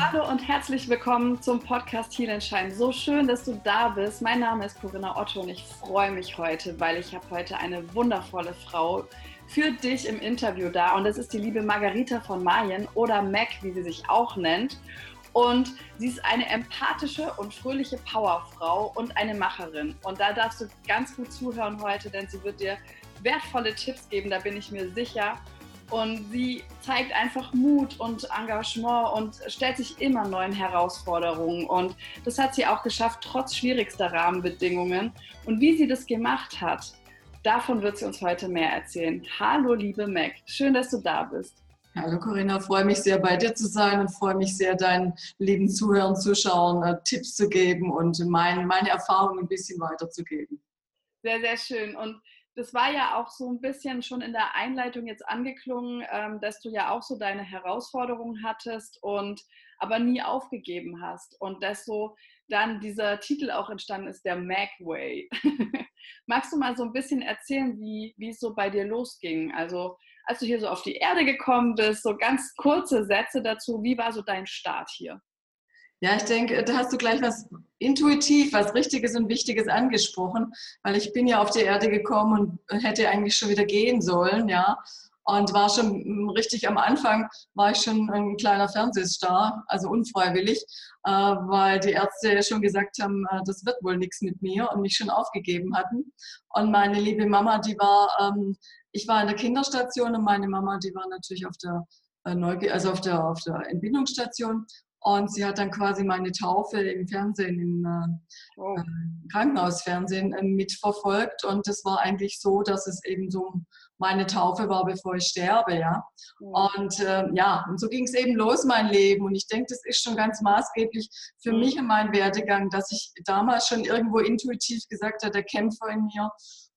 Hallo und herzlich willkommen zum Podcast Heal and Shine. So schön, dass du da bist. Mein Name ist Corinna Otto und ich freue mich heute, weil ich habe heute eine wundervolle Frau für dich im Interview da und das ist die liebe Margarita von Mayen oder Mac, wie sie sich auch nennt. Und sie ist eine empathische und fröhliche Powerfrau und eine Macherin. Und da darfst du ganz gut zuhören heute, denn sie wird dir wertvolle Tipps geben, da bin ich mir sicher. Und sie zeigt einfach Mut und Engagement und stellt sich immer neuen Herausforderungen. Und das hat sie auch geschafft, trotz schwierigster Rahmenbedingungen. Und wie sie das gemacht hat, davon wird sie uns heute mehr erzählen. Hallo, liebe Mac, schön, dass du da bist. Hallo Corinna, freue mich sehr bei dir zu sein und freue mich sehr, deinen lieben Zuhörern, Zuschauern äh, Tipps zu geben und mein, meine Erfahrungen ein bisschen weiterzugeben. Sehr, sehr schön. Und das war ja auch so ein bisschen schon in der Einleitung jetzt angeklungen, ähm, dass du ja auch so deine Herausforderungen hattest und aber nie aufgegeben hast und dass so dann dieser Titel auch entstanden ist, der Mag Way. Magst du mal so ein bisschen erzählen, wie, wie es so bei dir losging? Also als du hier so auf die Erde gekommen bist, so ganz kurze Sätze dazu, wie war so dein Start hier? Ja, ich denke, da hast du gleich was intuitiv, was Richtiges und Wichtiges angesprochen, weil ich bin ja auf die Erde gekommen und hätte eigentlich schon wieder gehen sollen, ja. Und war schon richtig am Anfang, war ich schon ein kleiner Fernsehstar, also unfreiwillig, äh, weil die Ärzte schon gesagt haben, äh, das wird wohl nichts mit mir und mich schon aufgegeben hatten. Und meine liebe Mama, die war, ähm, ich war in der Kinderstation und meine Mama, die war natürlich auf der äh, also auf der, auf der Entbindungsstation und sie hat dann quasi meine Taufe im Fernsehen, im oh. Krankenhausfernsehen äh, mitverfolgt. Und das war eigentlich so, dass es eben so meine Taufe war, bevor ich sterbe, ja. Mhm. Und äh, ja, und so ging es eben los, mein Leben. Und ich denke, das ist schon ganz maßgeblich für mhm. mich und meinen Werdegang, dass ich damals schon irgendwo intuitiv gesagt habe, der Kämpfer in mir,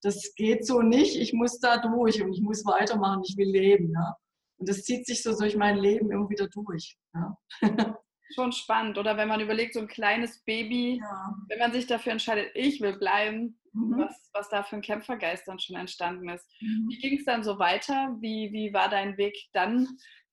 das geht so nicht, ich muss da durch und ich muss weitermachen, ich will leben, ja. Und das zieht sich so durch mein Leben irgendwie wieder durch. Ja. schon spannend. Oder wenn man überlegt, so ein kleines Baby, ja. wenn man sich dafür entscheidet, ich will bleiben, mhm. was, was da für ein Kämpfergeist dann schon entstanden ist. Mhm. Wie ging es dann so weiter? Wie, wie war dein Weg dann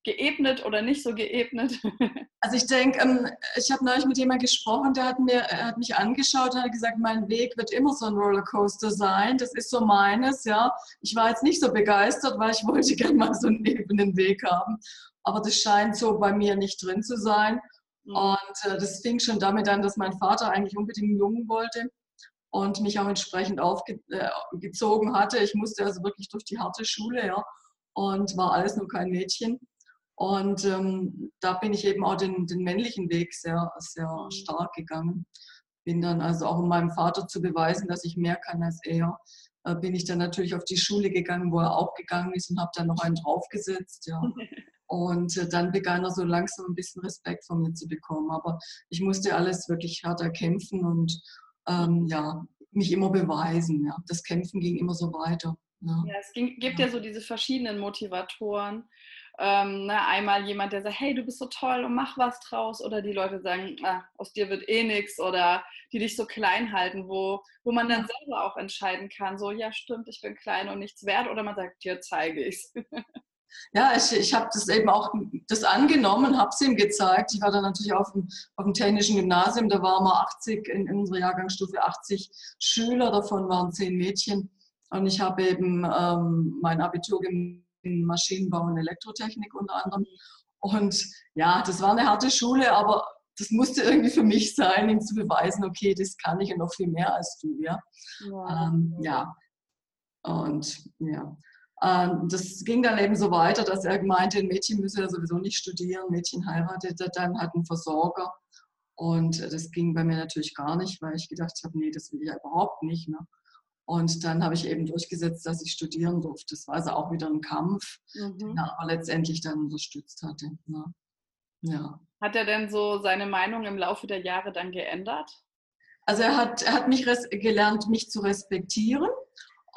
geebnet oder nicht so geebnet? Also ich denke, ähm, ich habe neulich mit jemandem gesprochen, der hat, mir, hat mich angeschaut und hat gesagt, mein Weg wird immer so ein Rollercoaster sein. Das ist so meines, ja. Ich war jetzt nicht so begeistert, weil ich wollte gerne mal so einen ebenen Weg haben. Aber das scheint so bei mir nicht drin zu sein. Mhm. Und äh, das fing schon damit an, dass mein Vater eigentlich unbedingt einen Jungen wollte und mich auch entsprechend aufgezogen äh, hatte. Ich musste also wirklich durch die harte Schule, ja, und war alles nur kein Mädchen. Und ähm, da bin ich eben auch den, den männlichen Weg sehr, sehr mhm. stark gegangen. Bin dann also auch um meinem Vater zu beweisen, dass ich mehr kann als er, äh, bin ich dann natürlich auf die Schule gegangen, wo er auch gegangen ist und habe dann noch einen draufgesetzt. Ja. Und äh, dann begann er so langsam ein bisschen Respekt von mir zu bekommen. Aber ich musste alles wirklich hart erkämpfen und ähm, ja, mich immer beweisen. Ja. Das Kämpfen ging immer so weiter. Ja, ja es ging, gibt ja. ja so diese verschiedenen Motivatoren. Ähm, ne, einmal jemand, der sagt, hey, du bist so toll und mach was draus. Oder die Leute sagen, ah, aus dir wird eh nichts. Oder die dich so klein halten, wo, wo man dann selber auch entscheiden kann, so, ja stimmt, ich bin klein und nichts wert. Oder man sagt, dir zeige ich's. Ja, ich, ich habe das eben auch das angenommen, habe es ihm gezeigt. Ich war dann natürlich auf dem, auf dem technischen Gymnasium, da waren wir 80, in, in unserer Jahrgangsstufe 80 Schüler, davon waren zehn Mädchen. Und ich habe eben ähm, mein Abitur in Maschinenbau und Elektrotechnik unter anderem. Und ja, das war eine harte Schule, aber das musste irgendwie für mich sein, ihm zu beweisen, okay, das kann ich und noch viel mehr als du. Ja, ja. Ähm, ja. Und ja. Ähm, das ging dann eben so weiter, dass er meinte, ein Mädchen müsse ja sowieso nicht studieren, Mädchen heiratete dann, hat einen Versorger. Und das ging bei mir natürlich gar nicht, weil ich gedacht habe, nee, das will ich ja überhaupt nicht. Ne? Und dann habe ich eben durchgesetzt, dass ich studieren durfte. Das war also auch wieder ein Kampf, mhm. den er aber letztendlich dann unterstützt hatte. Ne? Ja. Hat er denn so seine Meinung im Laufe der Jahre dann geändert? Also er hat, er hat mich gelernt, mich zu respektieren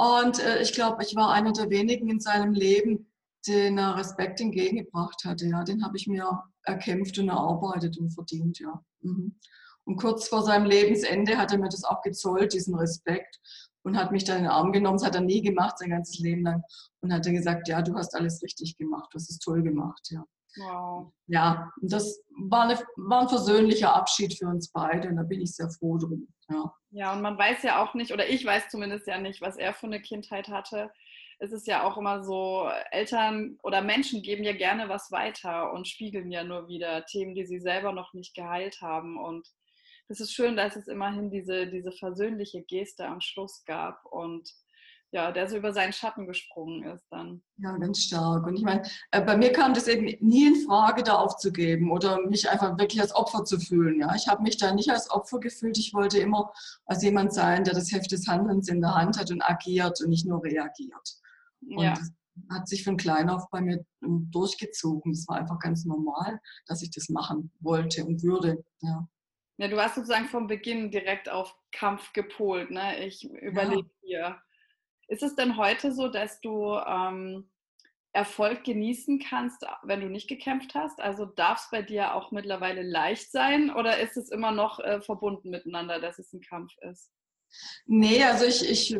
und äh, ich glaube, ich war einer der wenigen in seinem Leben, den er Respekt entgegengebracht hatte. Ja, den habe ich mir erkämpft und erarbeitet und verdient. Ja. Mhm. Und kurz vor seinem Lebensende hat er mir das auch gezollt, diesen Respekt, und hat mich dann in den Arm genommen. Das hat er nie gemacht, sein ganzes Leben lang. Und hat dann gesagt, ja, du hast alles richtig gemacht, du hast es toll gemacht. Ja. Wow. Ja, das war, eine, war ein versöhnlicher Abschied für uns beide und da bin ich sehr froh drum. Ja. ja, und man weiß ja auch nicht, oder ich weiß zumindest ja nicht, was er für eine Kindheit hatte. Es ist ja auch immer so, Eltern oder Menschen geben ja gerne was weiter und spiegeln ja nur wieder Themen, die sie selber noch nicht geheilt haben. Und es ist schön, dass es immerhin diese, diese versöhnliche Geste am Schluss gab und ja, der so über seinen Schatten gesprungen ist dann. Ja, ganz stark. Und ich meine, äh, bei mir kam das eben nie in Frage, da aufzugeben oder mich einfach wirklich als Opfer zu fühlen. Ja, ich habe mich da nicht als Opfer gefühlt. Ich wollte immer als jemand sein, der das Heft des Handelns in der Hand hat und agiert und nicht nur reagiert. Und ja. das hat sich von klein auf bei mir ähm, durchgezogen. Es war einfach ganz normal, dass ich das machen wollte und würde. Ja. Ja, du warst sozusagen vom Beginn direkt auf Kampf gepolt. Ne? Ich überlege ja. hier ist es denn heute so, dass du ähm, Erfolg genießen kannst, wenn du nicht gekämpft hast? Also darf es bei dir auch mittlerweile leicht sein oder ist es immer noch äh, verbunden miteinander, dass es ein Kampf ist? Nee, also ich, ich,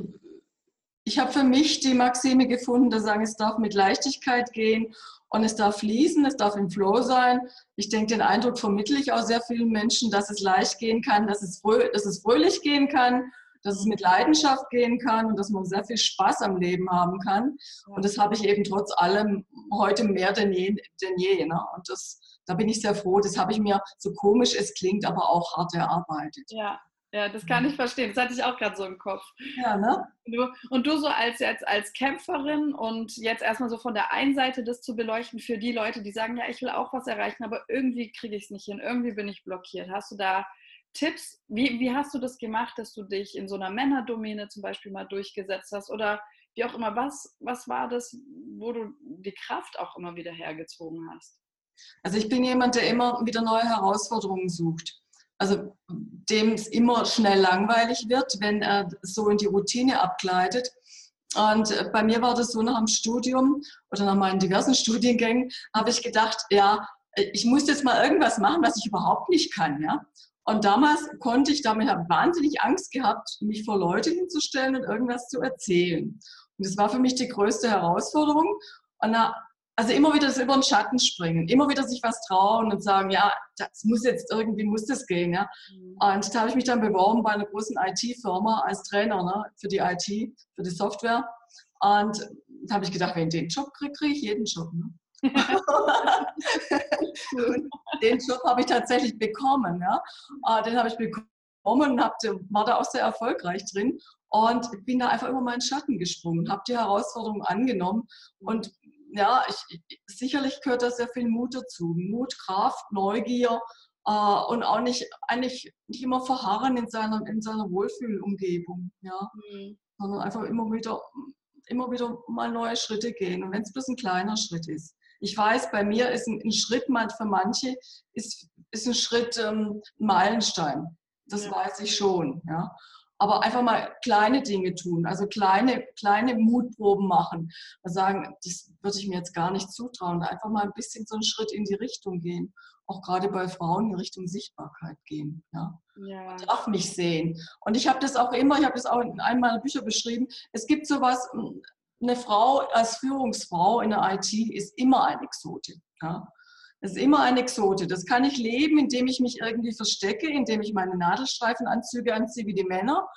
ich habe für mich die Maxime gefunden, dass sagen, es darf mit Leichtigkeit gehen und es darf fließen, es darf im Flow sein. Ich denke, den Eindruck vermittle ich auch sehr vielen Menschen, dass es leicht gehen kann, dass es, frö dass es fröhlich gehen kann dass es mit Leidenschaft gehen kann und dass man sehr viel Spaß am Leben haben kann. Und das habe ich eben trotz allem heute mehr denn je. Denn je ne? Und das, da bin ich sehr froh. Das habe ich mir, so komisch es klingt, aber auch hart erarbeitet. Ja, ja, das kann ich verstehen. Das hatte ich auch gerade so im Kopf. Ja, ne? Und du, und du so als jetzt als Kämpferin und jetzt erstmal so von der einen Seite das zu beleuchten für die Leute, die sagen, ja, ich will auch was erreichen, aber irgendwie kriege ich es nicht hin, irgendwie bin ich blockiert. Hast du da Tipps, wie, wie hast du das gemacht, dass du dich in so einer Männerdomäne zum Beispiel mal durchgesetzt hast oder wie auch immer, was, was war das, wo du die Kraft auch immer wieder hergezogen hast? Also ich bin jemand, der immer wieder neue Herausforderungen sucht. Also dem es immer schnell langweilig wird, wenn er so in die Routine abgleitet. Und bei mir war das so nach dem Studium oder nach meinen diversen Studiengängen, habe ich gedacht, ja, ich muss jetzt mal irgendwas machen, was ich überhaupt nicht kann. Ja? Und damals konnte ich, damit habe wahnsinnig Angst gehabt, mich vor Leute hinzustellen und irgendwas zu erzählen. Und das war für mich die größte Herausforderung. Und da, also immer wieder das über den Schatten springen, immer wieder sich was trauen und sagen, ja, das muss jetzt irgendwie, muss das gehen. Ja? Mhm. Und da habe ich mich dann beworben bei einer großen IT-Firma als Trainer ne, für die IT, für die Software. Und da habe ich gedacht, wenn ich den Job kriege, kriege ich jeden Job. Ne? den Job habe ich tatsächlich bekommen. Ja? Ah, den habe ich bekommen und hab, war da auch sehr erfolgreich drin und bin da einfach über meinen Schatten gesprungen, habe die Herausforderung angenommen und ja, ich, sicherlich gehört da sehr viel Mut dazu. Mut, Kraft, Neugier äh, und auch nicht, eigentlich nicht immer verharren in seiner, in seiner Wohlfühlumgebung, ja? Mhm. sondern einfach immer wieder, immer wieder mal neue Schritte gehen. Und wenn es bloß ein kleiner Schritt ist. Ich weiß, bei mir ist ein, ein Schritt, für manche ist, ist ein Schritt ähm, ein Meilenstein. Das ja. weiß ich schon. Ja. Aber einfach mal kleine Dinge tun, also kleine, kleine Mutproben machen. Sagen, das würde ich mir jetzt gar nicht zutrauen. Einfach mal ein bisschen so einen Schritt in die Richtung gehen. Auch gerade bei Frauen in Richtung Sichtbarkeit gehen. Ja. Ja. darf mich sehen. Und ich habe das auch immer, ich habe das auch in einem meiner Bücher beschrieben. Es gibt sowas, eine Frau als Führungsfrau in der IT ist immer eine Exote. Ja. Das ist immer eine Exote. Das kann ich leben, indem ich mich irgendwie verstecke, indem ich meine Nadelstreifenanzüge anziehe wie die Männer,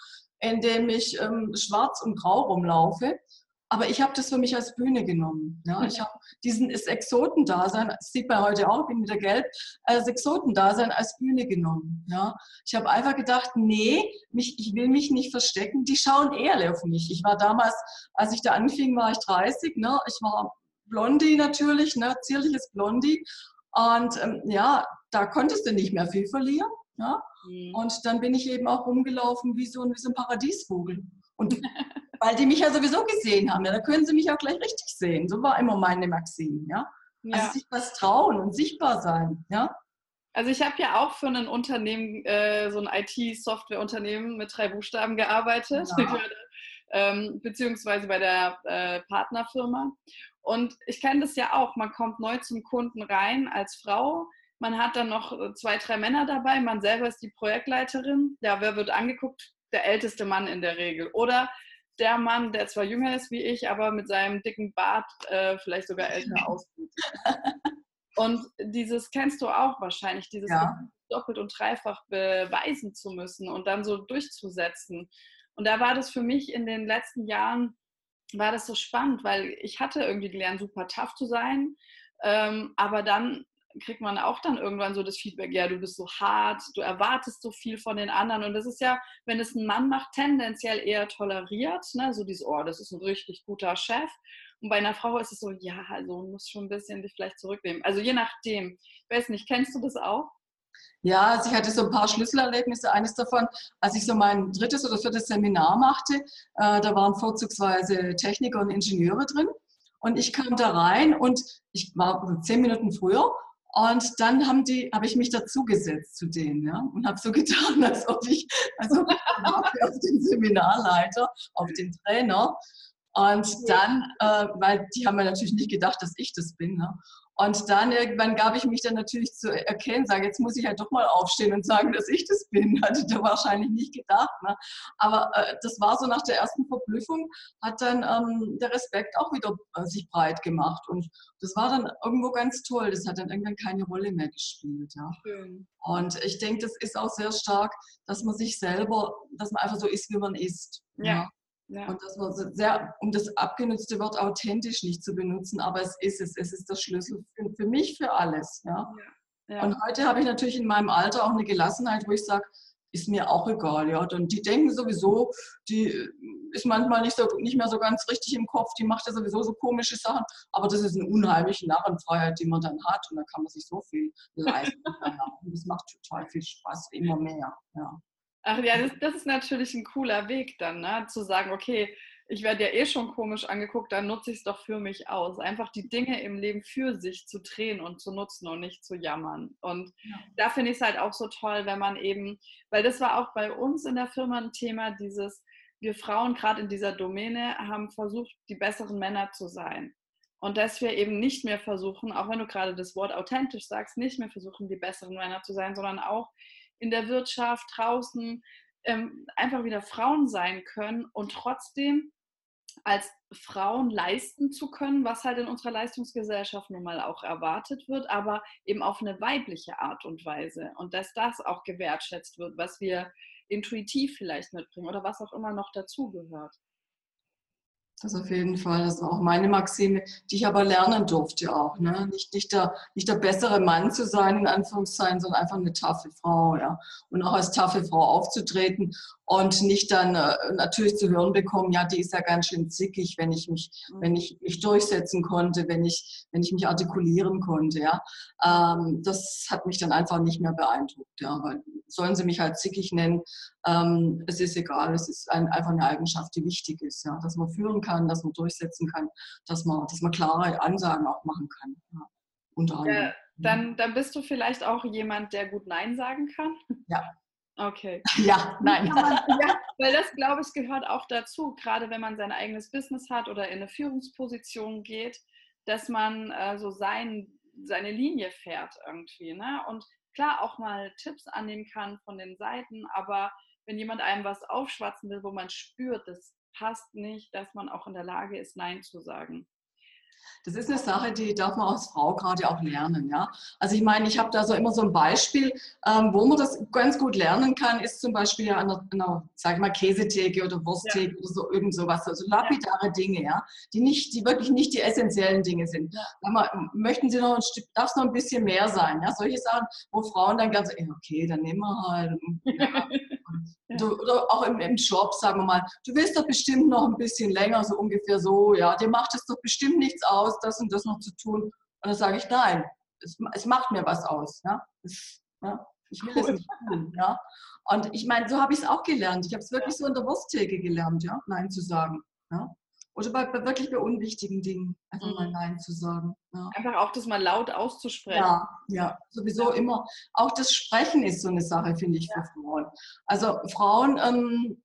indem ich ähm, schwarz und grau rumlaufe. Aber ich habe das für mich als Bühne genommen. Ja. Ich habe diesen Exotendasein, das sieht man heute auch, bin wieder gelb, als Exotendasein als Bühne genommen. Ja. Ich habe einfach gedacht, nee, mich, ich will mich nicht verstecken. Die schauen eher auf mich. Ich war damals, als ich da anfing, war ich 30. Ne. Ich war Blondie natürlich, ne, zierliches Blondie. Und ähm, ja, da konntest du nicht mehr viel verlieren. Ja? Mhm. Und dann bin ich eben auch rumgelaufen wie so, wie so ein Paradiesvogel. Und weil die mich ja sowieso gesehen haben, ja, da können sie mich auch gleich richtig sehen. So war immer meine Maxim, ja. ja. Also sich was trauen und sichtbar sein, ja. Also ich habe ja auch für ein Unternehmen, äh, so ein IT-Software-Unternehmen mit drei Buchstaben gearbeitet, ja. ähm, beziehungsweise bei der äh, Partnerfirma. Und ich kenne das ja auch, man kommt neu zum Kunden rein als Frau, man hat dann noch äh, zwei, drei Männer dabei, man selber ist die Projektleiterin. Ja, wer wird angeguckt? Der älteste Mann in der Regel. Oder der Mann, der zwar jünger ist wie ich, aber mit seinem dicken Bart äh, vielleicht sogar älter aussieht. Und dieses kennst du auch wahrscheinlich, dieses ja. doppelt und dreifach beweisen zu müssen und dann so durchzusetzen. Und da war das für mich in den letzten Jahren, war das so spannend, weil ich hatte irgendwie gelernt, super tough zu sein. Ähm, aber dann kriegt man auch dann irgendwann so das Feedback, ja, du bist so hart, du erwartest so viel von den anderen. Und das ist ja, wenn es ein Mann macht, tendenziell eher toleriert, ne? so dieses, oh, das ist ein richtig guter Chef. Und bei einer Frau ist es so, ja, also muss schon ein bisschen dich vielleicht zurücknehmen. Also je nachdem. Ich weiß nicht, kennst du das auch? Ja, also ich hatte so ein paar Schlüsselerlebnisse. Eines davon, als ich so mein drittes oder viertes Seminar machte, äh, da waren vorzugsweise Techniker und Ingenieure drin. Und ich kam da rein und ich war zehn Minuten früher und dann haben die, habe ich mich dazugesetzt zu denen ja, und habe so getan, als ob ich, also auf den Seminarleiter, auf den Trainer. Und dann, äh, weil die haben mir natürlich nicht gedacht, dass ich das bin. Ne? Und dann irgendwann gab ich mich dann natürlich zu erkennen, sage, jetzt muss ich halt doch mal aufstehen und sagen, dass ich das bin. Hatte der wahrscheinlich nicht gedacht. Ne? Aber äh, das war so nach der ersten Verblüffung, hat dann ähm, der Respekt auch wieder äh, sich breit gemacht. Und das war dann irgendwo ganz toll. Das hat dann irgendwann keine Rolle mehr gespielt. Ja? Schön. Und ich denke, das ist auch sehr stark, dass man sich selber, dass man einfach so ist, wie man ist. ja. ja. Ja. Und dass man sehr, um das abgenutzte Wort authentisch nicht zu benutzen, aber es ist es. Es ist der Schlüssel für, für mich, für alles. Ja? ja. Und heute habe ich natürlich in meinem Alter auch eine Gelassenheit, wo ich sage, ist mir auch egal. Ja? Und die denken sowieso, die ist manchmal nicht, so, nicht mehr so ganz richtig im Kopf, die macht ja sowieso so komische Sachen, aber das ist eine unheimliche Narrenfreiheit, die man dann hat und da kann man sich so viel leisten. und das macht total viel Spaß, immer mehr. Ja. Ach ja, das, das, ist natürlich ein cooler Weg dann, ne? zu sagen, okay, ich werde ja eh schon komisch angeguckt, dann nutze ich es doch für mich aus. Einfach die Dinge im Leben für sich zu drehen und zu nutzen und nicht zu jammern. Und ja. da finde ich es halt auch so toll, wenn man eben, weil das war auch bei uns in der Firma ein Thema, dieses, wir Frauen gerade in dieser Domäne haben versucht, die besseren Männer zu sein. Und dass wir eben nicht mehr versuchen, auch wenn du gerade das Wort authentisch sagst, nicht mehr versuchen, die besseren Männer zu sein, sondern auch in der Wirtschaft, draußen ähm, einfach wieder Frauen sein können und trotzdem als Frauen leisten zu können, was halt in unserer Leistungsgesellschaft nun mal auch erwartet wird, aber eben auf eine weibliche Art und Weise und dass das auch gewertschätzt wird, was wir intuitiv vielleicht mitbringen oder was auch immer noch dazugehört. Das auf jeden Fall. Das ist auch meine Maxime, die ich aber lernen durfte auch. Ne? Nicht, nicht, der, nicht der bessere Mann zu sein, in Anführungszeichen, sondern einfach eine taffe Frau. Ja? Und auch als taffe Frau aufzutreten und nicht dann äh, natürlich zu hören bekommen, ja, die ist ja ganz schön zickig, wenn ich mich, mhm. wenn ich mich durchsetzen konnte, wenn ich, wenn ich mich artikulieren konnte. Ja? Ähm, das hat mich dann einfach nicht mehr beeindruckt. Ja? Weil sollen sie mich halt zickig nennen, ähm, es ist egal, es ist ein, einfach eine Eigenschaft, die wichtig ist, ja? dass man führen kann, dass man durchsetzen kann, dass man, dass man klare Ansagen auch machen kann. Ja? Unter anderem. Ja, dann, dann bist du vielleicht auch jemand, der gut Nein sagen kann? Ja, Okay. Ja, nein. ja, weil das, glaube ich, gehört auch dazu, gerade wenn man sein eigenes Business hat oder in eine Führungsposition geht, dass man äh, so sein, seine Linie fährt irgendwie. Ne? Und klar auch mal Tipps annehmen kann von den Seiten, aber wenn jemand einem was aufschwatzen will, wo man spürt, das passt nicht, dass man auch in der Lage ist, Nein zu sagen. Das ist eine Sache, die darf man als Frau gerade auch lernen. Ja? Also ich meine, ich habe da so immer so ein Beispiel, ähm, wo man das ganz gut lernen kann, ist zum Beispiel an einer, einer sag ich mal, Käsetheke oder Wursttheke ja. oder so irgend sowas, also lapidare ja. Dinge, ja, die nicht, die wirklich nicht die essentiellen Dinge sind. Mal, möchten Sie noch ein Stück, darf es noch ein bisschen mehr sein, ja, solche Sachen, wo Frauen dann ganz, okay, dann nehmen wir halt. Ja. Du, oder auch im, im Job, sagen wir mal, du willst doch bestimmt noch ein bisschen länger, so ungefähr so, ja, dir macht es doch bestimmt nichts aus, das und das noch zu tun. Und dann sage ich, nein, es, es macht mir was aus. Ja? Es, ja? Ich will cool. es nicht tun. Ja? Und ich meine, so habe ich es auch gelernt. Ich habe es wirklich so in der Wursttheke gelernt, ja, Nein zu sagen. Ja? Oder bei, bei, wirklich bei unwichtigen Dingen einfach mhm. mal Nein zu sagen. Ja. Einfach auch das mal laut auszusprechen. Ja, ja, sowieso ja. immer. Auch das Sprechen ist so eine Sache, finde ich, ja. für Frauen. Also Frauen ähm,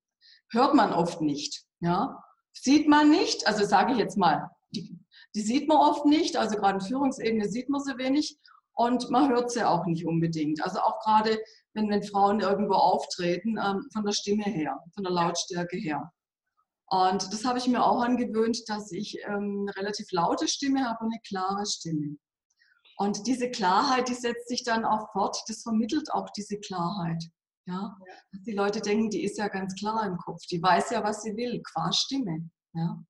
hört man oft nicht. Ja? Sieht man nicht, also sage ich jetzt mal, die, die sieht man oft nicht, also gerade in Führungsebene sieht man sie wenig und man hört sie auch nicht unbedingt. Also auch gerade, wenn, wenn Frauen irgendwo auftreten, ähm, von der Stimme her, von der Lautstärke her. Und das habe ich mir auch angewöhnt, dass ich ähm, eine relativ laute Stimme habe und eine klare Stimme. Und diese Klarheit, die setzt sich dann auch fort, das vermittelt auch diese Klarheit. Ja? ja. Die Leute denken, die ist ja ganz klar im Kopf, die weiß ja, was sie will, qua Stimme. Ja?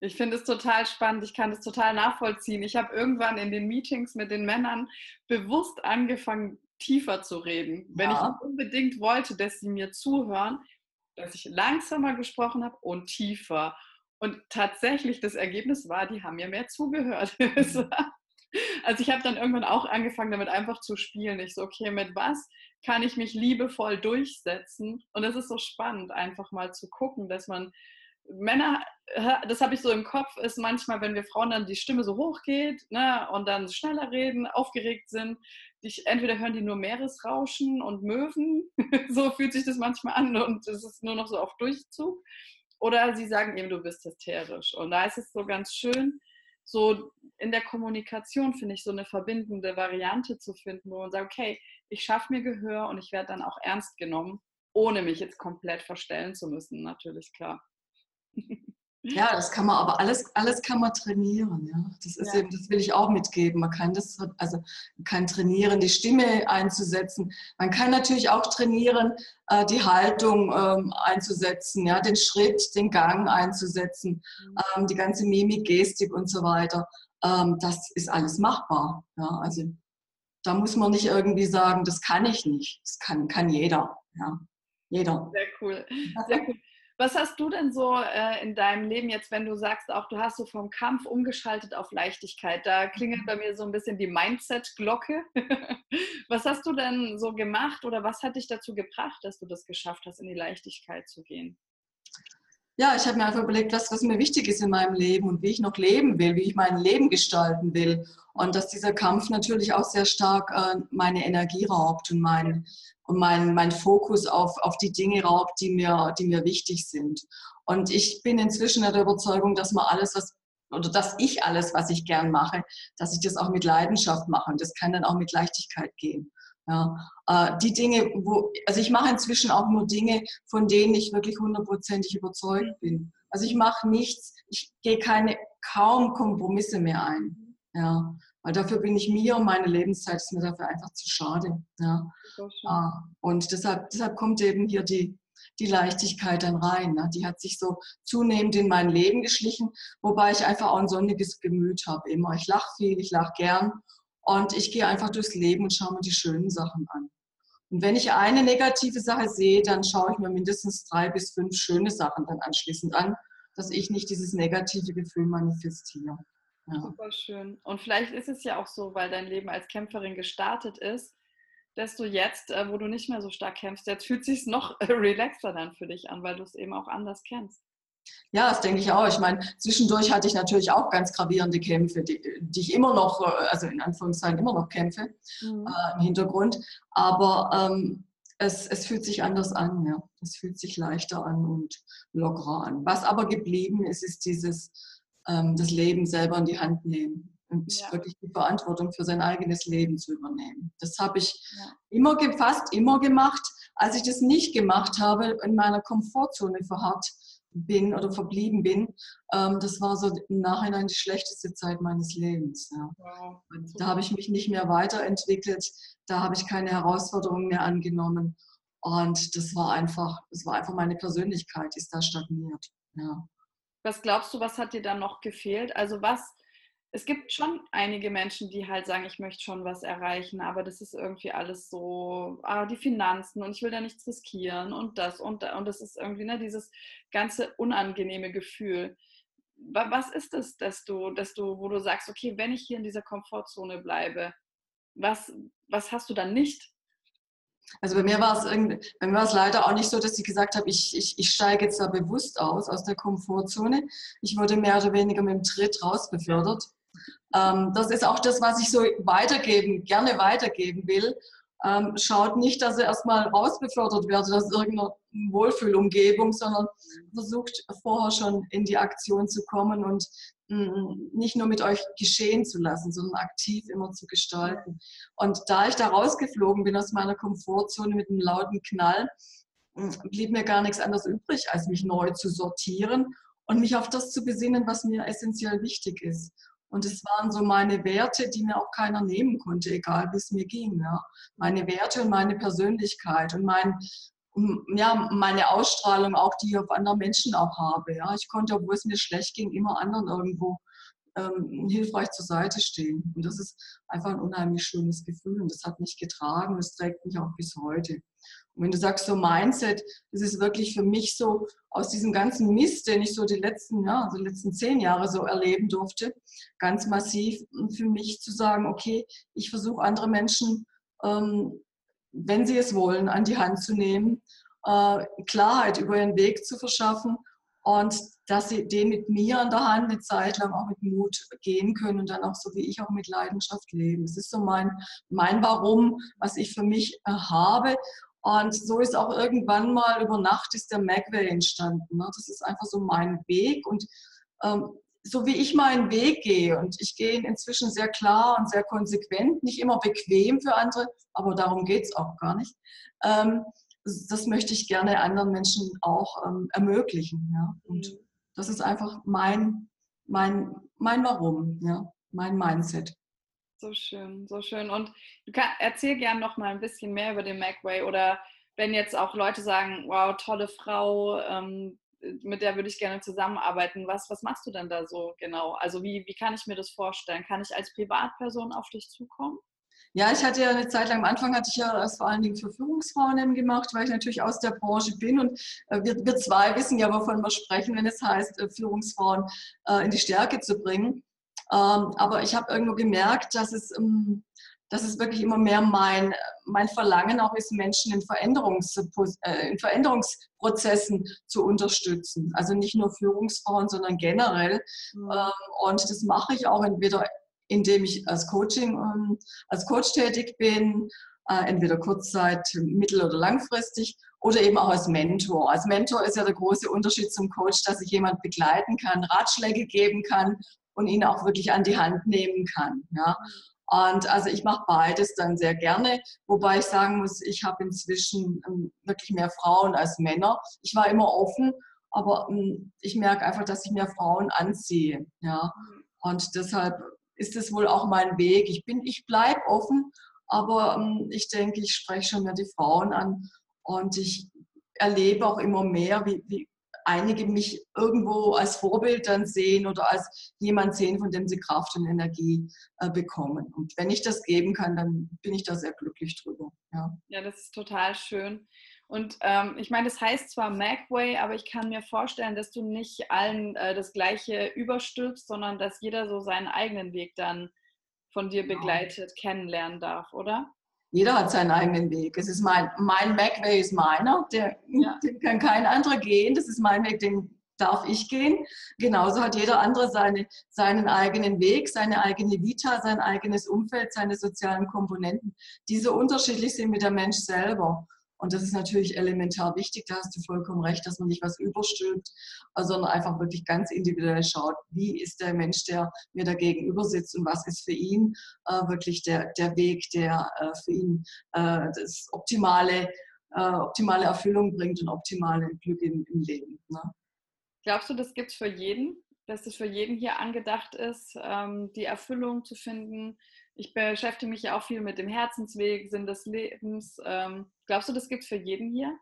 Ich finde es total spannend, ich kann es total nachvollziehen. Ich habe irgendwann in den Meetings mit den Männern bewusst angefangen, tiefer zu reden. Wenn ja. ich unbedingt wollte, dass sie mir zuhören, dass ich langsamer gesprochen habe und tiefer. Und tatsächlich das Ergebnis war, die haben mir mehr zugehört. Mhm. also ich habe dann irgendwann auch angefangen, damit einfach zu spielen. Ich so, okay, mit was kann ich mich liebevoll durchsetzen? Und es ist so spannend, einfach mal zu gucken, dass man Männer, das habe ich so im Kopf, ist manchmal, wenn wir Frauen dann die Stimme so hoch geht ne, und dann schneller reden, aufgeregt sind, die, entweder hören die nur Meeresrauschen und Möwen, so fühlt sich das manchmal an und es ist nur noch so auf Durchzug. Oder sie sagen eben, du bist hysterisch. Und da ist es so ganz schön, so in der Kommunikation, finde ich, so eine verbindende Variante zu finden, wo man sagt, okay, ich schaffe mir Gehör und ich werde dann auch ernst genommen, ohne mich jetzt komplett verstellen zu müssen, natürlich klar. Ja, das kann man aber alles, alles kann man trainieren. Ja. Das ist ja. eben, das will ich auch mitgeben. Man kann das, also man kann trainieren, die Stimme einzusetzen. Man kann natürlich auch trainieren, äh, die Haltung ähm, einzusetzen, ja, den Schritt, den Gang einzusetzen, mhm. ähm, die ganze Mimik, Gestik und so weiter. Ähm, das ist alles machbar. Ja. Also da muss man nicht irgendwie sagen, das kann ich nicht. Das kann, kann jeder. Ja. Jeder. Sehr cool. Sehr cool. Was hast du denn so äh, in deinem Leben jetzt, wenn du sagst, auch du hast so vom Kampf umgeschaltet auf Leichtigkeit? Da klingelt mhm. bei mir so ein bisschen die Mindset-Glocke. was hast du denn so gemacht oder was hat dich dazu gebracht, dass du das geschafft hast, in die Leichtigkeit zu gehen? Ja, ich habe mir einfach überlegt, was, was mir wichtig ist in meinem Leben und wie ich noch leben will, wie ich mein Leben gestalten will. Und dass dieser Kampf natürlich auch sehr stark äh, meine Energie raubt und mein, und mein, mein Fokus auf, auf die Dinge raubt, die mir, die mir wichtig sind. Und ich bin inzwischen der Überzeugung, dass man alles, was oder dass ich alles, was ich gern mache, dass ich das auch mit Leidenschaft mache. Und das kann dann auch mit Leichtigkeit gehen. Ja, äh, die Dinge, wo, also ich mache inzwischen auch nur Dinge, von denen ich wirklich hundertprozentig überzeugt bin. Also ich mache nichts, ich gehe keine, kaum Kompromisse mehr ein. Ja, weil dafür bin ich mir und meine Lebenszeit ist mir dafür einfach zu schade. Ja. Äh, und deshalb, deshalb kommt eben hier die, die Leichtigkeit dann rein. Ne? Die hat sich so zunehmend in mein Leben geschlichen, wobei ich einfach auch ein sonniges Gemüt habe. Immer. Ich lache viel, ich lache gern und ich gehe einfach durchs Leben und schaue mir die schönen Sachen an. Und wenn ich eine negative Sache sehe, dann schaue ich mir mindestens drei bis fünf schöne Sachen dann anschließend an, dass ich nicht dieses negative Gefühl manifestiere. Ja. Super schön. Und vielleicht ist es ja auch so, weil dein Leben als Kämpferin gestartet ist, dass du jetzt, äh, wo du nicht mehr so stark kämpfst, jetzt fühlt es sich noch relaxer dann für dich an, weil du es eben auch anders kennst. Ja, das denke ich auch. Ich meine, zwischendurch hatte ich natürlich auch ganz gravierende Kämpfe, die, die ich immer noch, äh, also in Anführungszeichen immer noch kämpfe mhm. äh, im Hintergrund. Aber ähm, es, es fühlt sich anders an, ja. Es fühlt sich leichter an und lockerer an. Was aber geblieben ist, ist dieses ähm, das Leben selber in die Hand nehmen und ja. wirklich die Verantwortung für sein eigenes Leben zu übernehmen. Das habe ich ja. immer fast immer gemacht. Als ich das nicht gemacht habe, in meiner Komfortzone verharrt bin oder verblieben bin, ähm, das war so im Nachhinein die schlechteste Zeit meines Lebens. Ja. Wow. Da habe ich mich nicht mehr weiterentwickelt, da habe ich keine Herausforderungen mehr angenommen. Und das war einfach, das war einfach meine Persönlichkeit, ist da stagniert. Ja. Was glaubst du, was hat dir dann noch gefehlt? Also was, es gibt schon einige Menschen, die halt sagen, ich möchte schon was erreichen, aber das ist irgendwie alles so, ah, die Finanzen und ich will da nichts riskieren und das und da, und das ist irgendwie ne, dieses ganze unangenehme Gefühl. Was ist es, dass du, dass du, wo du sagst, okay, wenn ich hier in dieser Komfortzone bleibe, was, was hast du dann nicht? Also bei mir war es bei mir war es leider auch nicht so, dass ich gesagt habe, ich, ich, ich steige jetzt da bewusst aus, aus der Komfortzone. Ich wurde mehr oder weniger mit dem Tritt rausbefördert. Ähm, das ist auch das, was ich so weitergeben, gerne weitergeben will. Ähm, schaut nicht, dass ihr erstmal rausbefördert werdet aus irgendeiner Wohlfühlumgebung, sondern versucht vorher schon in die Aktion zu kommen und mm, nicht nur mit euch geschehen zu lassen, sondern aktiv immer zu gestalten. Und da ich da rausgeflogen bin aus meiner Komfortzone mit einem lauten Knall, mm, blieb mir gar nichts anderes übrig, als mich neu zu sortieren und mich auf das zu besinnen, was mir essentiell wichtig ist. Und es waren so meine Werte, die mir auch keiner nehmen konnte, egal wie es mir ging. Ja. Meine Werte und meine Persönlichkeit und mein, ja, meine Ausstrahlung auch, die ich auf andere Menschen auch habe. Ja. Ich konnte, obwohl es mir schlecht ging, immer anderen irgendwo ähm, hilfreich zur Seite stehen. Und das ist einfach ein unheimlich schönes Gefühl und das hat mich getragen und es trägt mich auch bis heute. Und wenn du sagst, so Mindset, das ist wirklich für mich so aus diesem ganzen Mist, den ich so die letzten, ja, also die letzten zehn Jahre so erleben durfte, ganz massiv für mich zu sagen, okay, ich versuche andere Menschen, ähm, wenn sie es wollen, an die Hand zu nehmen, äh, Klarheit über ihren Weg zu verschaffen und dass sie den mit mir an der Hand eine Zeit lang auch mit Mut gehen können und dann auch so wie ich auch mit Leidenschaft leben. Das ist so mein, mein Warum, was ich für mich äh, habe. Und so ist auch irgendwann mal über Nacht ist der Magway entstanden. Ne? Das ist einfach so mein Weg und ähm, so wie ich meinen Weg gehe und ich gehe inzwischen sehr klar und sehr konsequent, nicht immer bequem für andere, aber darum geht es auch gar nicht. Ähm, das möchte ich gerne anderen Menschen auch ähm, ermöglichen. Ja? Und mhm. das ist einfach mein, mein, mein Warum, ja? mein Mindset. So schön, so schön. Und du kann, erzähl gerne noch mal ein bisschen mehr über den Macway oder wenn jetzt auch Leute sagen, wow, tolle Frau, ähm, mit der würde ich gerne zusammenarbeiten. Was, was machst du denn da so genau? Also wie, wie kann ich mir das vorstellen? Kann ich als Privatperson auf dich zukommen? Ja, ich hatte ja eine Zeit lang, am Anfang hatte ich ja das vor allen Dingen für Führungsfrauen gemacht, weil ich natürlich aus der Branche bin und äh, wir, wir zwei wissen ja, wovon wir sprechen, wenn es heißt, äh, Führungsfrauen äh, in die Stärke zu bringen. Ähm, aber ich habe irgendwo gemerkt, dass es, ähm, dass es wirklich immer mehr mein, mein Verlangen auch ist, Menschen in, Veränderungs, in Veränderungsprozessen zu unterstützen. Also nicht nur Führungsfrauen, sondern generell. Mhm. Ähm, und das mache ich auch entweder indem ich als Coaching, als Coach tätig bin, äh, entweder kurzzeit, mittel- oder langfristig oder eben auch als Mentor. Als Mentor ist ja der große Unterschied zum Coach, dass ich jemand begleiten kann, Ratschläge geben kann und ihn auch wirklich an die Hand nehmen kann. Ja. Und also ich mache beides dann sehr gerne, wobei ich sagen muss, ich habe inzwischen ähm, wirklich mehr Frauen als Männer. Ich war immer offen, aber ähm, ich merke einfach, dass ich mehr Frauen anziehe. Ja. Und deshalb ist es wohl auch mein Weg. Ich bin, ich bleibe offen, aber ähm, ich denke, ich spreche schon mehr die Frauen an und ich erlebe auch immer mehr, wie, wie einige mich irgendwo als Vorbild dann sehen oder als jemand sehen, von dem sie Kraft und Energie äh, bekommen. Und wenn ich das geben kann, dann bin ich da sehr glücklich drüber. Ja, ja das ist total schön. Und ähm, ich meine, das heißt zwar Magway, aber ich kann mir vorstellen, dass du nicht allen äh, das Gleiche überstülpst, sondern dass jeder so seinen eigenen Weg dann von dir genau. begleitet ja. kennenlernen darf, oder? Jeder hat seinen eigenen Weg. Es ist mein, mein Magway ist meiner, der, ja. den kann kein anderer gehen. Das ist mein Weg, den darf ich gehen. Genauso hat jeder andere seine, seinen eigenen Weg, seine eigene Vita, sein eigenes Umfeld, seine sozialen Komponenten, die so unterschiedlich sind wie der Mensch selber. Und das ist natürlich elementar wichtig, da hast du vollkommen recht, dass man nicht was überstülpt, sondern einfach wirklich ganz individuell schaut, wie ist der Mensch, der mir da gegenüber sitzt und was ist für ihn äh, wirklich der, der Weg, der äh, für ihn äh, das optimale, äh, optimale Erfüllung bringt und optimale Glück im, im Leben. Ne? Glaubst du, das gibt es für jeden, dass es für jeden hier angedacht ist, ähm, die Erfüllung zu finden? ich beschäftige mich ja auch viel mit dem Herzensweg, Sinn des Lebens. Ähm, glaubst du, das gibt es für jeden hier?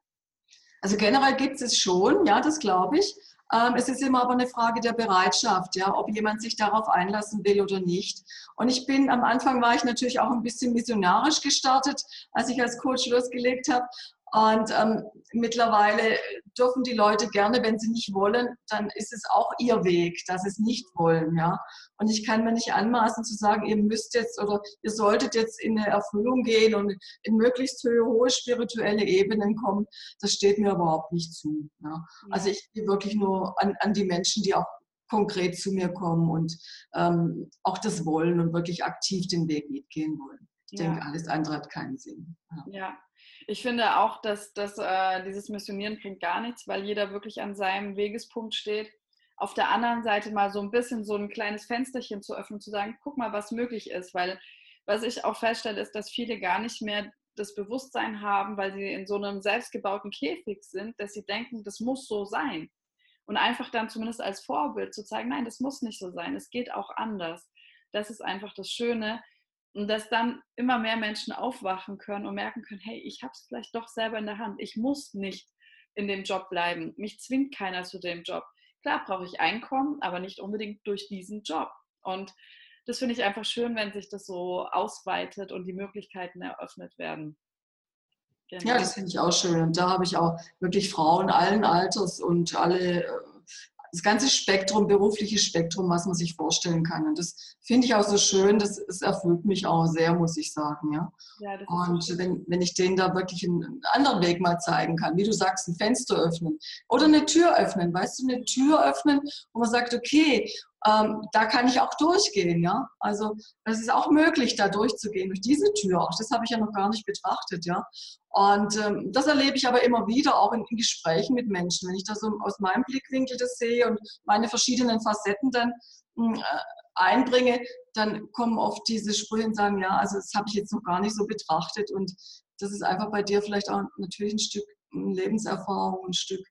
Also generell gibt es schon, ja, das glaube ich. Ähm, es ist immer aber eine Frage der Bereitschaft, ja, ob jemand sich darauf einlassen will oder nicht. Und ich bin, am Anfang war ich natürlich auch ein bisschen missionarisch gestartet, als ich als Coach losgelegt habe. Und ähm, mittlerweile dürfen die Leute gerne, wenn sie nicht wollen, dann ist es auch ihr Weg, dass sie es nicht wollen. Ja? Und ich kann mir nicht anmaßen zu sagen, ihr müsst jetzt oder ihr solltet jetzt in eine Erfüllung gehen und in möglichst hohe, spirituelle Ebenen kommen. Das steht mir überhaupt nicht zu. Ja? Also ich gehe wirklich nur an, an die Menschen, die auch konkret zu mir kommen und ähm, auch das wollen und wirklich aktiv den Weg mitgehen wollen. Ich ja. denke, alles andere hat keinen Sinn. Ja. ja. Ich finde auch, dass, dass äh, dieses Missionieren bringt gar nichts, weil jeder wirklich an seinem Wegespunkt steht. Auf der anderen Seite mal so ein bisschen so ein kleines Fensterchen zu öffnen, zu sagen, guck mal, was möglich ist. Weil was ich auch feststelle, ist, dass viele gar nicht mehr das Bewusstsein haben, weil sie in so einem selbstgebauten Käfig sind, dass sie denken, das muss so sein. Und einfach dann zumindest als Vorbild zu zeigen, nein, das muss nicht so sein, es geht auch anders. das ist einfach das Schöne. Und dass dann immer mehr Menschen aufwachen können und merken können, hey, ich habe es vielleicht doch selber in der Hand. Ich muss nicht in dem Job bleiben. Mich zwingt keiner zu dem Job. Klar brauche ich Einkommen, aber nicht unbedingt durch diesen Job. Und das finde ich einfach schön, wenn sich das so ausweitet und die Möglichkeiten eröffnet werden. Genau. Ja, das finde ich auch schön. Und da habe ich auch wirklich Frauen allen Alters und alle äh, das ganze Spektrum, berufliches Spektrum, was man sich vorstellen kann. Und das finde ich auch so schön, das, das, erfüllt mich auch sehr, muss ich sagen. Ja? ja und wenn, wenn ich denen da wirklich einen anderen Weg mal zeigen kann, wie du sagst, ein Fenster öffnen oder eine Tür öffnen, weißt du, eine Tür öffnen, wo man sagt, okay, ähm, da kann ich auch durchgehen. Ja? Also es ist auch möglich, da durchzugehen, durch diese Tür. Auch das habe ich ja noch gar nicht betrachtet. Ja? Und ähm, das erlebe ich aber immer wieder, auch in, in, Gesprächen mit Menschen. Wenn ich das so aus meinem Blickwinkel das sehe und meine verschiedenen Facetten dann hm, äh, einbringe, dann kommen oft diese Sprüche und sagen, ja, also das habe ich jetzt noch gar nicht so betrachtet. Und das ist einfach bei dir vielleicht auch natürlich ein Stück Lebenserfahrung, ein Stück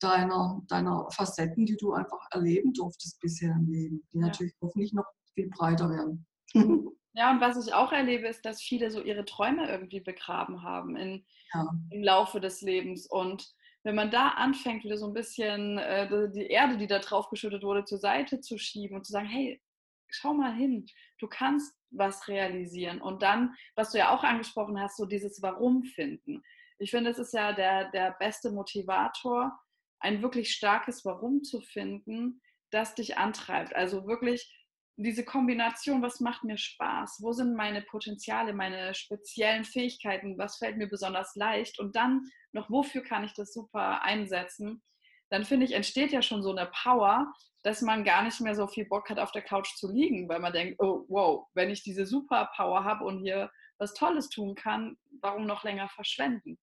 deiner, deiner Facetten, die du einfach erleben durftest bisher im Leben, die ja. natürlich hoffentlich noch viel breiter werden. Ja, und was ich auch erlebe, ist, dass viele so ihre Träume irgendwie begraben haben in, ja. im Laufe des Lebens. Und wenn man da anfängt, wieder so ein bisschen äh, die Erde, die da drauf geschüttet wurde, zur Seite zu schieben und zu sagen, hey, schau mal hin, du kannst was realisieren. Und dann, was du ja auch angesprochen hast, so dieses Warum finden. Ich finde, es ist ja der, der beste Motivator, ein wirklich starkes Warum zu finden, das dich antreibt. Also wirklich diese Kombination, was macht mir Spaß? Wo sind meine Potenziale, meine speziellen Fähigkeiten? Was fällt mir besonders leicht? Und dann noch, wofür kann ich das super einsetzen? Dann finde ich, entsteht ja schon so eine Power, dass man gar nicht mehr so viel Bock hat, auf der Couch zu liegen, weil man denkt, oh, wow, wenn ich diese Superpower habe und hier was Tolles tun kann, warum noch länger verschwenden?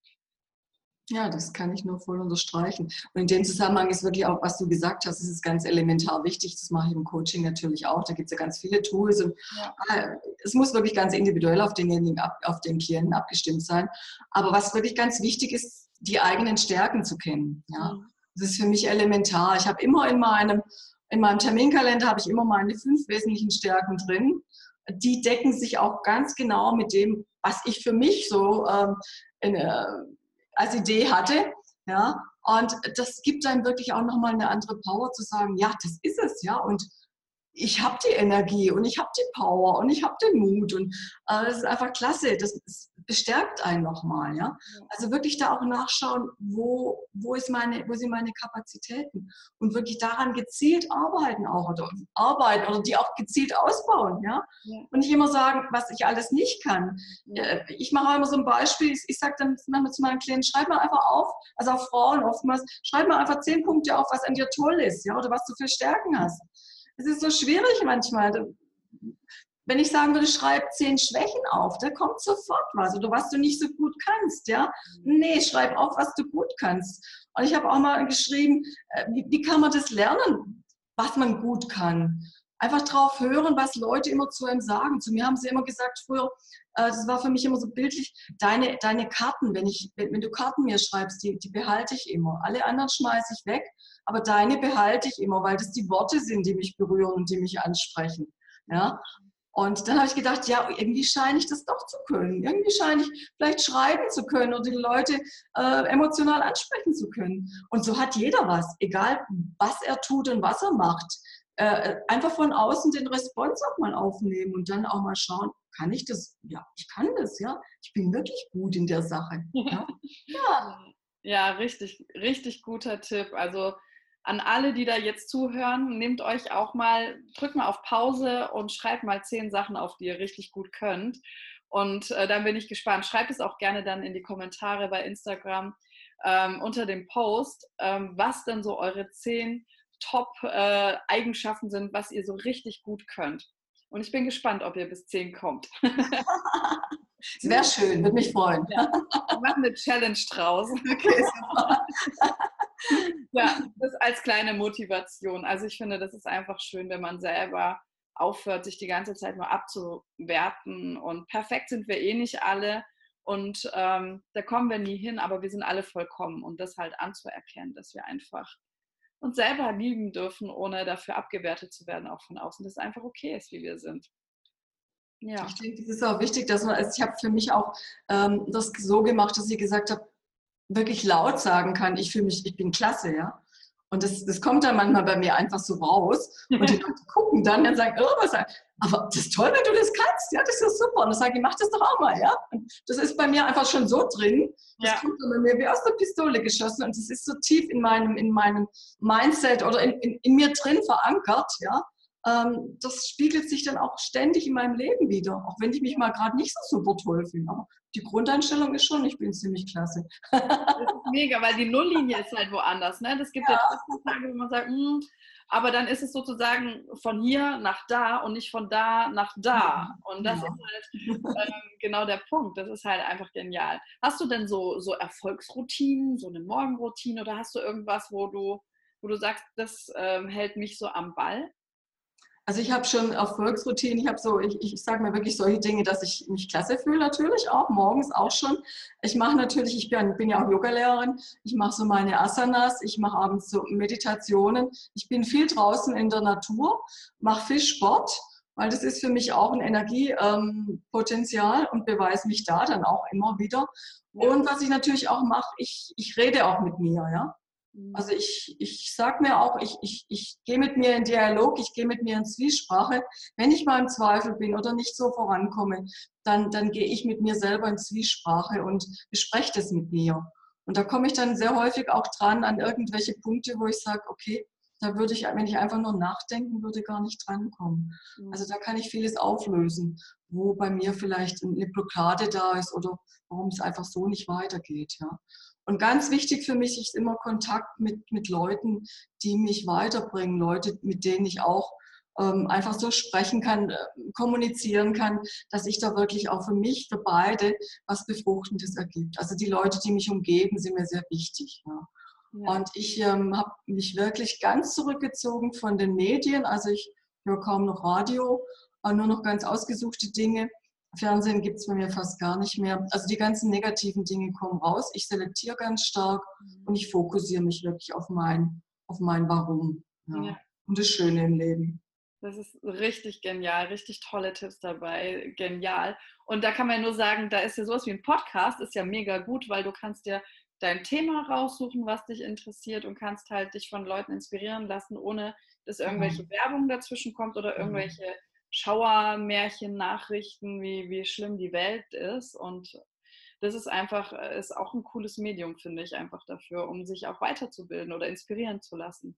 Ja, das kann ich nur voll unterstreichen. Und in dem Zusammenhang ist wirklich auch, was du gesagt hast, ist ganz elementar wichtig. Das mache ich im Coaching natürlich auch. Da gibt es ja ganz viele Tools. Und ja. Äh, es muss wirklich ganz individuell auf denjenigen, auf den Klienten abgestimmt sein. Aber was wirklich ganz wichtig ist, die eigenen Stärken zu kennen. Ja, mhm. das ist für mich elementar. Ich habe immer in meinem, in meinem Terminkalender habe ich immer meine fünf wesentlichen Stärken drin. Die decken sich auch ganz genau mit dem, was ich für mich so ähm, in, äh, als Idee hatte. Ja, und das gibt einem wirklich auch nochmal eine andere Power zu sagen, ja, das ist es, ja. Und ich habe die Energie und ich habe die Power und ich habe den Mut und äh, das ist einfach klasse. Das bestärkt einen nochmal, ja. Also wirklich da auch nachschauen, wo, wo, ist meine, wo sind meine Kapazitäten und wirklich daran gezielt arbeiten auch oder arbeiten oder die auch gezielt ausbauen, ja. Und nicht immer sagen, was ich alles nicht kann. Äh, ich mache immer so ein Beispiel, ich, ich sage dann manchmal zu meinen Klienten, schreib mal einfach auf, also auch Frauen oftmals, schreib mal einfach zehn Punkte auf, was an dir toll ist, ja, oder was du für Stärken hast es ist so schwierig manchmal. Wenn ich sagen würde, schreib zehn Schwächen auf, da kommt sofort was. Oder was du nicht so gut kannst, ja. Mhm. Nee, schreib auf, was du gut kannst. Und ich habe auch mal geschrieben, äh, wie, wie kann man das lernen, was man gut kann? Einfach drauf hören, was Leute immer zu einem sagen. Zu mir haben sie immer gesagt früher, äh, das war für mich immer so bildlich, deine, deine Karten, wenn, ich, wenn, wenn du Karten mir schreibst, die, die behalte ich immer. Alle anderen schmeiße ich weg aber deine behalte ich immer, weil das die Worte sind, die mich berühren und die mich ansprechen. Ja? Und dann habe ich gedacht, ja, irgendwie scheine ich das doch zu können. Irgendwie scheine ich vielleicht schreiben zu können oder die Leute äh, emotional ansprechen zu können. Und so hat jeder was, egal was er tut und was er macht. Äh, einfach von außen den Response auch mal aufnehmen und dann auch mal schauen, kann ich das? Ja, ich kann das, ja. Ich bin wirklich gut in der Sache. Ja, ja. ja richtig, richtig guter Tipp. Also an alle, die da jetzt zuhören, nehmt euch auch mal, drückt mal auf Pause und schreibt mal zehn Sachen auf, die ihr richtig gut könnt. Und äh, dann bin ich gespannt. Schreibt es auch gerne dann in die Kommentare bei Instagram ähm, unter dem Post, ähm, was denn so eure zehn Top-Eigenschaften äh, sind, was ihr so richtig gut könnt. Und ich bin gespannt, ob ihr bis zehn kommt. Wäre schön, würde mich freuen. Ja, wir machen eine Challenge draus. Okay, super. ja, das als kleine Motivation. Also ich finde, das ist einfach schön, wenn man selber aufhört, sich die ganze Zeit nur abzuwerten. Und perfekt sind wir eh nicht alle. Und ähm, da kommen wir nie hin, aber wir sind alle vollkommen. Und das halt anzuerkennen, dass wir einfach uns selber lieben dürfen, ohne dafür abgewertet zu werden, auch von außen, dass es einfach okay ist, wie wir sind. Ja. Ich denke, das ist auch wichtig, dass man, also ich habe für mich auch ähm, das so gemacht, dass ich gesagt habe, wirklich laut sagen kann, ich fühle mich, ich bin klasse, ja. Und das, das kommt dann manchmal bei mir einfach so raus. Und die Leute gucken dann und sagen, oh, was, aber das ist toll, wenn du das kannst. Ja, das ist super. Und dann sage ich, mach das doch auch mal. Ja? Und das ist bei mir einfach schon so drin. Das ja. kommt bei mir wie aus der Pistole geschossen. Und das ist so tief in meinem, in meinem Mindset oder in, in, in mir drin verankert. Ja? Ähm, das spiegelt sich dann auch ständig in meinem Leben wieder, auch wenn ich mich mal gerade nicht so super toll fühle. Aber die Grundeinstellung ist schon, ich bin ziemlich klasse. das ist mega, weil die Nulllinie ist halt woanders. Ne? Das gibt ja, ja Tage, wo man sagt, hm, aber dann ist es sozusagen von hier nach da und nicht von da nach da. Und das ja. ist halt ähm, genau der Punkt. Das ist halt einfach genial. Hast du denn so, so Erfolgsroutinen, so eine Morgenroutine oder hast du irgendwas, wo du, wo du sagst, das ähm, hält mich so am Ball? Also ich habe schon Erfolgsroutinen, ich habe so, ich, ich sage mir wirklich solche Dinge, dass ich mich klasse fühle natürlich auch, morgens auch schon. Ich mache natürlich, ich bin, bin ja auch Yogalehrerin, ich mache so meine Asanas, ich mache abends so Meditationen. Ich bin viel draußen in der Natur, mache viel Sport, weil das ist für mich auch ein Energiepotenzial ähm, und beweise mich da dann auch immer wieder. Und was ich natürlich auch mache, ich, ich rede auch mit mir, ja. Mhm. Also ich, ich sage mir auch, ich, ich, ich gehe mit mir in Dialog, ich gehe mit mir in Zwiesprache. Wenn ich mal im Zweifel bin oder nicht so vorankomme, dann, dann gehe ich mit mir selber in Zwiesprache und bespreche das mit mir. Und da komme ich dann sehr häufig auch dran an irgendwelche Punkte, wo ich sage, okay, da würde ich, wenn ich einfach nur nachdenken würde, gar nicht drankommen. Mhm. Also da kann ich vieles auflösen, wo bei mir vielleicht eine Blockade da ist oder warum es einfach so nicht weitergeht. Ja. Und ganz wichtig für mich ist immer Kontakt mit, mit Leuten, die mich weiterbringen, Leute, mit denen ich auch ähm, einfach so sprechen kann, äh, kommunizieren kann, dass ich da wirklich auch für mich, für beide was Befruchtendes ergibt. Also die Leute, die mich umgeben, sind mir sehr wichtig. Ja. Ja. Und ich ähm, habe mich wirklich ganz zurückgezogen von den Medien. Also ich höre kaum noch Radio, nur noch ganz ausgesuchte Dinge. Fernsehen gibt es bei mir fast gar nicht mehr. Also die ganzen negativen Dinge kommen raus. Ich selektiere ganz stark mhm. und ich fokussiere mich wirklich auf mein, auf mein Warum. Ja. Ja. Und das Schöne im Leben. Das ist richtig genial, richtig tolle Tipps dabei, genial. Und da kann man nur sagen, da ist ja sowas wie ein Podcast, ist ja mega gut, weil du kannst dir dein Thema raussuchen, was dich interessiert und kannst halt dich von Leuten inspirieren lassen, ohne dass irgendwelche mhm. Werbung dazwischen kommt oder mhm. irgendwelche Schauermärchen, Nachrichten, wie, wie schlimm die Welt ist. Und das ist einfach, äh, ist auch ein cooles Medium, finde ich, einfach dafür, um sich auch weiterzubilden oder inspirieren zu lassen.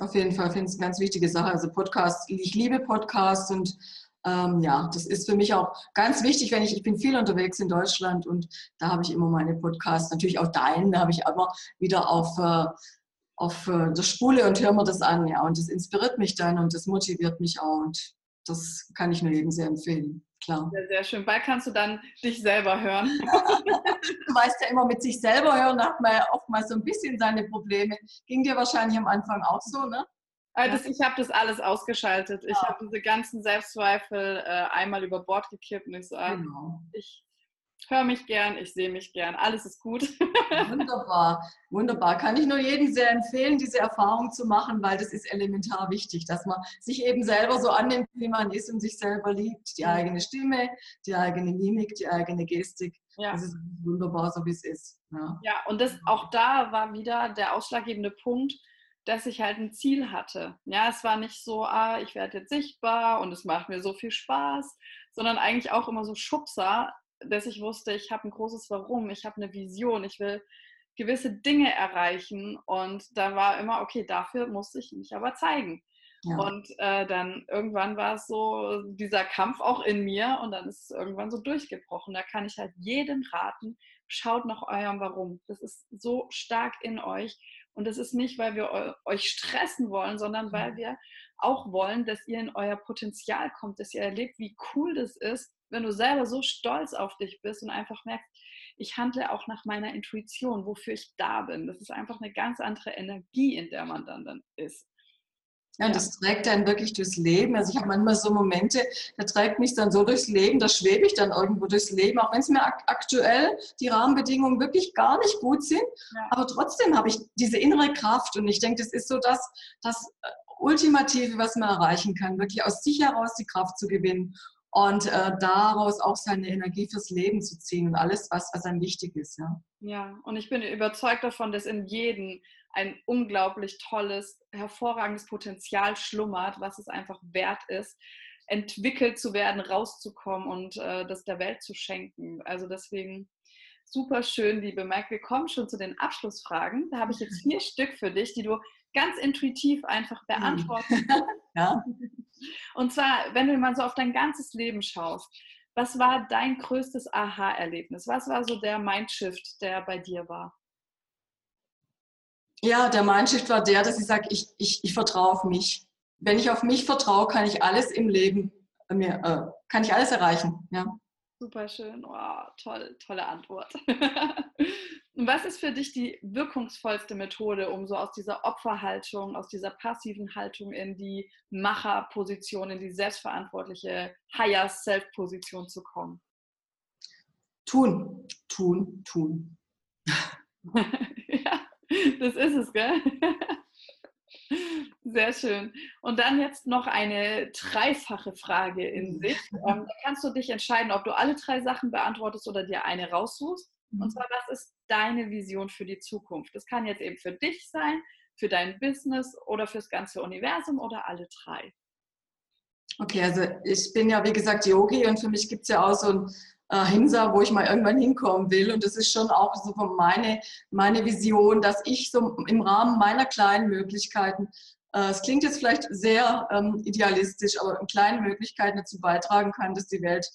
Auf jeden Fall finde ich es eine ganz wichtige Sache. Also Podcasts, ich liebe Podcasts und ähm, ja, das ist für mich auch ganz wichtig, wenn ich, ich bin viel unterwegs in Deutschland und da habe ich immer meine Podcasts, natürlich auch deinen, da habe ich immer wieder auf, äh, auf äh, der Spule und höre mir das an, ja, und das inspiriert mich dann und das motiviert mich auch und das kann ich nur jedem sehr empfehlen. Klar. Sehr, sehr schön. Bald kannst du dann dich selber hören. du weißt ja immer, mit sich selber hören hat man ja oftmals so ein bisschen seine Probleme. Ging dir wahrscheinlich am Anfang auch so, ne? Also ich habe das alles ausgeschaltet. Ich ja. habe diese ganzen Selbstzweifel äh, einmal über Bord gekippt und ich so, ah, genau. ich höre mich gern, ich sehe mich gern, alles ist gut. Wunderbar, wunderbar. Kann ich nur jedem sehr empfehlen, diese Erfahrung zu machen, weil das ist elementar wichtig, dass man sich eben selber so annimmt, wie man ist und sich selber liebt. Die eigene Stimme, die eigene Mimik, die eigene Gestik. Ja. Das ist wunderbar, so wie es ist. Ja, ja und das, auch da war wieder der ausschlaggebende Punkt, dass ich halt ein Ziel hatte. Ja, es war nicht so, ah, ich werde jetzt sichtbar und es macht mir so viel Spaß, sondern eigentlich auch immer so Schubser, dass ich wusste, ich habe ein großes Warum, ich habe eine Vision, ich will gewisse Dinge erreichen und da war immer, okay, dafür musste ich mich aber zeigen. Ja. Und äh, dann irgendwann war es so dieser Kampf auch in mir und dann ist es irgendwann so durchgebrochen. Da kann ich halt jedem raten, schaut nach eurem Warum. Das ist so stark in euch und das ist nicht, weil wir euch stressen wollen, sondern weil wir auch wollen, dass ihr in euer Potenzial kommt, dass ihr erlebt, wie cool das ist, wenn du selber so stolz auf dich bist und einfach merkst, ich handle auch nach meiner Intuition, wofür ich da bin. Das ist einfach eine ganz andere Energie, in der man dann, dann ist. Ja, und das trägt dann wirklich durchs Leben. Also ich habe manchmal so Momente, da trägt mich dann so durchs Leben, da schwebe ich dann irgendwo durchs Leben, auch wenn es mir aktuell die Rahmenbedingungen wirklich gar nicht gut sind. Ja. Aber trotzdem habe ich diese innere Kraft und ich denke, das ist so das, das Ultimative, was man erreichen kann, wirklich aus sich heraus die Kraft zu gewinnen und äh, daraus auch seine Energie fürs Leben zu ziehen und alles, was, was einem wichtig ist. Ja. ja, und ich bin überzeugt davon, dass in jedem ein unglaublich tolles, hervorragendes Potenzial schlummert, was es einfach wert ist, entwickelt zu werden, rauszukommen und äh, das der Welt zu schenken. Also deswegen super schön, liebe Mike. Wir kommen schon zu den Abschlussfragen. Da habe ich jetzt vier Stück für dich, die du ganz intuitiv einfach beantworten. ja. Und zwar, wenn du mal so auf dein ganzes Leben schaust, was war dein größtes Aha-Erlebnis? Was war so der Mindshift, der bei dir war? Ja, der Mindshift war der, dass ich sage, ich, ich, ich vertraue auf mich. Wenn ich auf mich vertraue, kann ich alles im Leben, äh, mir, äh, kann ich alles erreichen. Ja. Super schön. Oh, toll, tolle Antwort. Und was ist für dich die wirkungsvollste Methode, um so aus dieser Opferhaltung, aus dieser passiven Haltung in die Macherposition, in die selbstverantwortliche Higher Self-Position zu kommen? Tun, tun, tun. ja, das ist es, gell? Sehr schön. Und dann jetzt noch eine dreifache Frage in mhm. sich. Ähm, da kannst du dich entscheiden, ob du alle drei Sachen beantwortest oder dir eine raussuchst. Und mhm. zwar, was ist deine Vision für die Zukunft? Das kann jetzt eben für dich sein, für dein Business oder fürs ganze Universum oder alle drei. Okay, also ich bin ja wie gesagt Yogi und für mich gibt es ja auch so ein äh, Hinsa, wo ich mal irgendwann hinkommen will. Und das ist schon auch so meine, meine Vision, dass ich so im Rahmen meiner kleinen Möglichkeiten, äh, es klingt jetzt vielleicht sehr ähm, idealistisch, aber in kleinen Möglichkeiten dazu beitragen kann, dass die Welt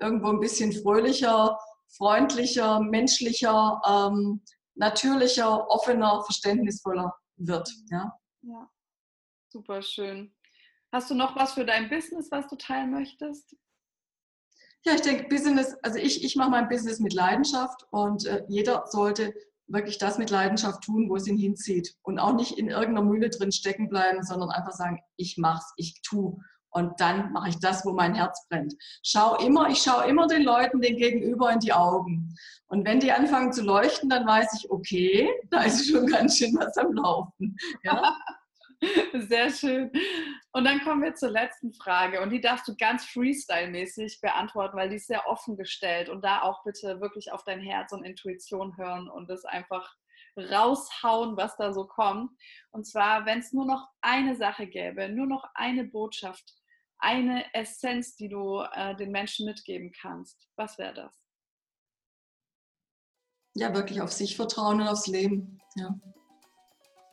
irgendwo ein bisschen fröhlicher, freundlicher, menschlicher, ähm, natürlicher, offener, verständnisvoller wird. Ja? ja, super schön. Hast du noch was für dein Business, was du teilen möchtest? Ja, ich denke, Business, also ich, ich mache mein Business mit Leidenschaft und äh, jeder sollte wirklich das mit Leidenschaft tun, wo es ihn hinzieht und auch nicht in irgendeiner Mühle drin stecken bleiben, sondern einfach sagen, ich mach's, ich tu und dann mache ich das, wo mein Herz brennt. Schau immer, ich schaue immer den Leuten den Gegenüber in die Augen. Und wenn die anfangen zu leuchten, dann weiß ich, okay, da ist schon ganz schön was am Laufen. Ja? Sehr schön. Und dann kommen wir zur letzten Frage und die darfst du ganz freestyle-mäßig beantworten, weil die ist sehr offen gestellt und da auch bitte wirklich auf dein Herz und Intuition hören und das einfach raushauen, was da so kommt. Und zwar, wenn es nur noch eine Sache gäbe, nur noch eine Botschaft, eine Essenz, die du äh, den Menschen mitgeben kannst, was wäre das? Ja, wirklich auf sich vertrauen und aufs Leben. Ja.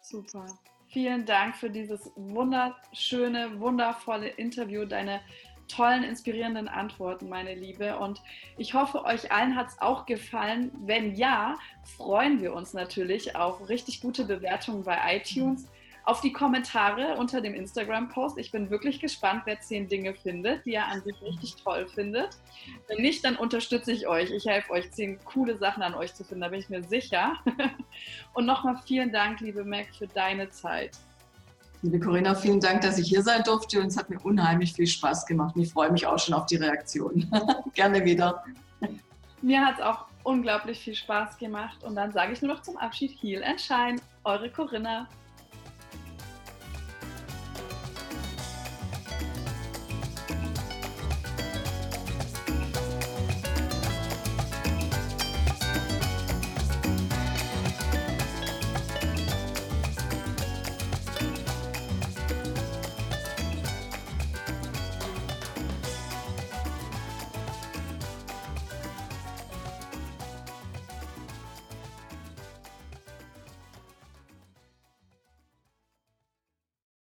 Super. Vielen Dank für dieses wunderschöne, wundervolle Interview, deine tollen, inspirierenden Antworten, meine Liebe. Und ich hoffe, euch allen hat es auch gefallen. Wenn ja, freuen wir uns natürlich auf richtig gute Bewertungen bei iTunes auf die Kommentare unter dem Instagram-Post. Ich bin wirklich gespannt, wer zehn Dinge findet, die er an sich richtig toll findet. Wenn nicht, dann unterstütze ich euch. Ich helfe euch, zehn coole Sachen an euch zu finden, da bin ich mir sicher. Und nochmal vielen Dank, liebe Mac, für deine Zeit. Liebe Corinna, vielen Dank, dass ich hier sein durfte und es hat mir unheimlich viel Spaß gemacht. Und ich freue mich auch schon auf die Reaktion. Gerne wieder. Mir hat es auch unglaublich viel Spaß gemacht und dann sage ich nur noch zum Abschied Heal and Shine, eure Corinna.